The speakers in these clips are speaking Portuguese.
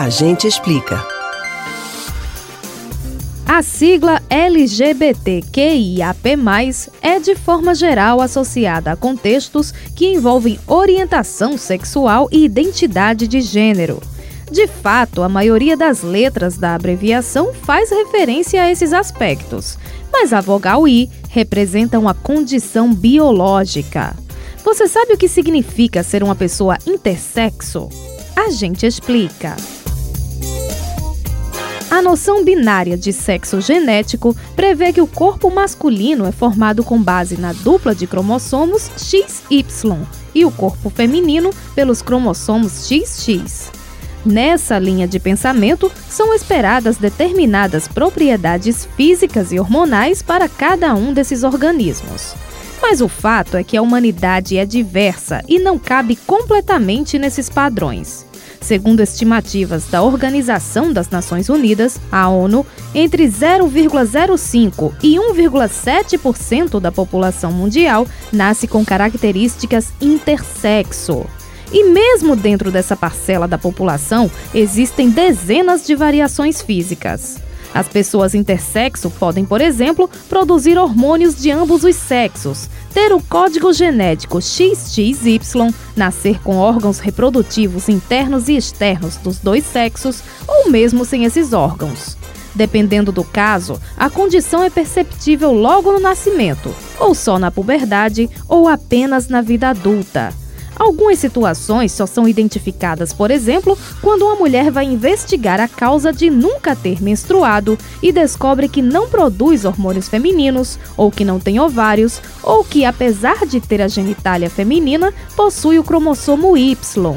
A gente explica. A sigla LGBTQIAP+, é de forma geral associada a contextos que envolvem orientação sexual e identidade de gênero. De fato, a maioria das letras da abreviação faz referência a esses aspectos, mas a vogal I representa uma condição biológica. Você sabe o que significa ser uma pessoa intersexo? A gente explica. A noção binária de sexo genético prevê que o corpo masculino é formado com base na dupla de cromossomos XY e o corpo feminino pelos cromossomos XX. Nessa linha de pensamento, são esperadas determinadas propriedades físicas e hormonais para cada um desses organismos. Mas o fato é que a humanidade é diversa e não cabe completamente nesses padrões. Segundo estimativas da Organização das Nações Unidas, a ONU, entre 0,05 e 1,7% da população mundial nasce com características intersexo. E mesmo dentro dessa parcela da população, existem dezenas de variações físicas. As pessoas intersexo podem, por exemplo, produzir hormônios de ambos os sexos, ter o código genético XXY, nascer com órgãos reprodutivos internos e externos dos dois sexos, ou mesmo sem esses órgãos. Dependendo do caso, a condição é perceptível logo no nascimento, ou só na puberdade, ou apenas na vida adulta. Algumas situações só são identificadas, por exemplo, quando uma mulher vai investigar a causa de nunca ter menstruado e descobre que não produz hormônios femininos, ou que não tem ovários, ou que, apesar de ter a genitália feminina, possui o cromossomo Y.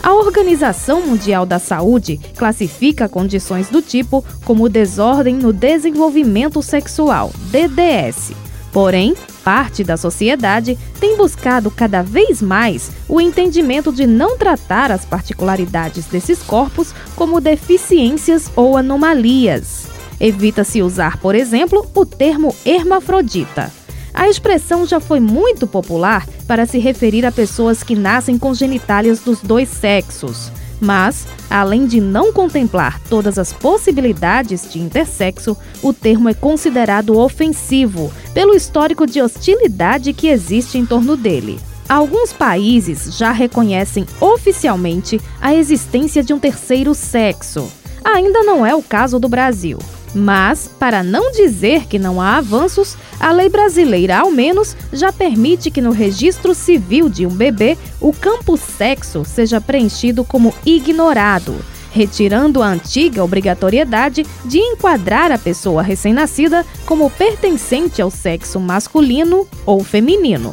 A Organização Mundial da Saúde classifica condições do tipo como desordem no desenvolvimento sexual, DDS. Porém, parte da sociedade tem buscado cada vez mais o entendimento de não tratar as particularidades desses corpos como deficiências ou anomalias. Evita-se usar, por exemplo, o termo hermafrodita. A expressão já foi muito popular para se referir a pessoas que nascem com genitálias dos dois sexos. Mas, além de não contemplar todas as possibilidades de intersexo, o termo é considerado ofensivo pelo histórico de hostilidade que existe em torno dele. Alguns países já reconhecem oficialmente a existência de um terceiro sexo. Ainda não é o caso do Brasil. Mas, para não dizer que não há avanços, a lei brasileira, ao menos, já permite que no registro civil de um bebê o campo sexo seja preenchido como ignorado, retirando a antiga obrigatoriedade de enquadrar a pessoa recém-nascida como pertencente ao sexo masculino ou feminino.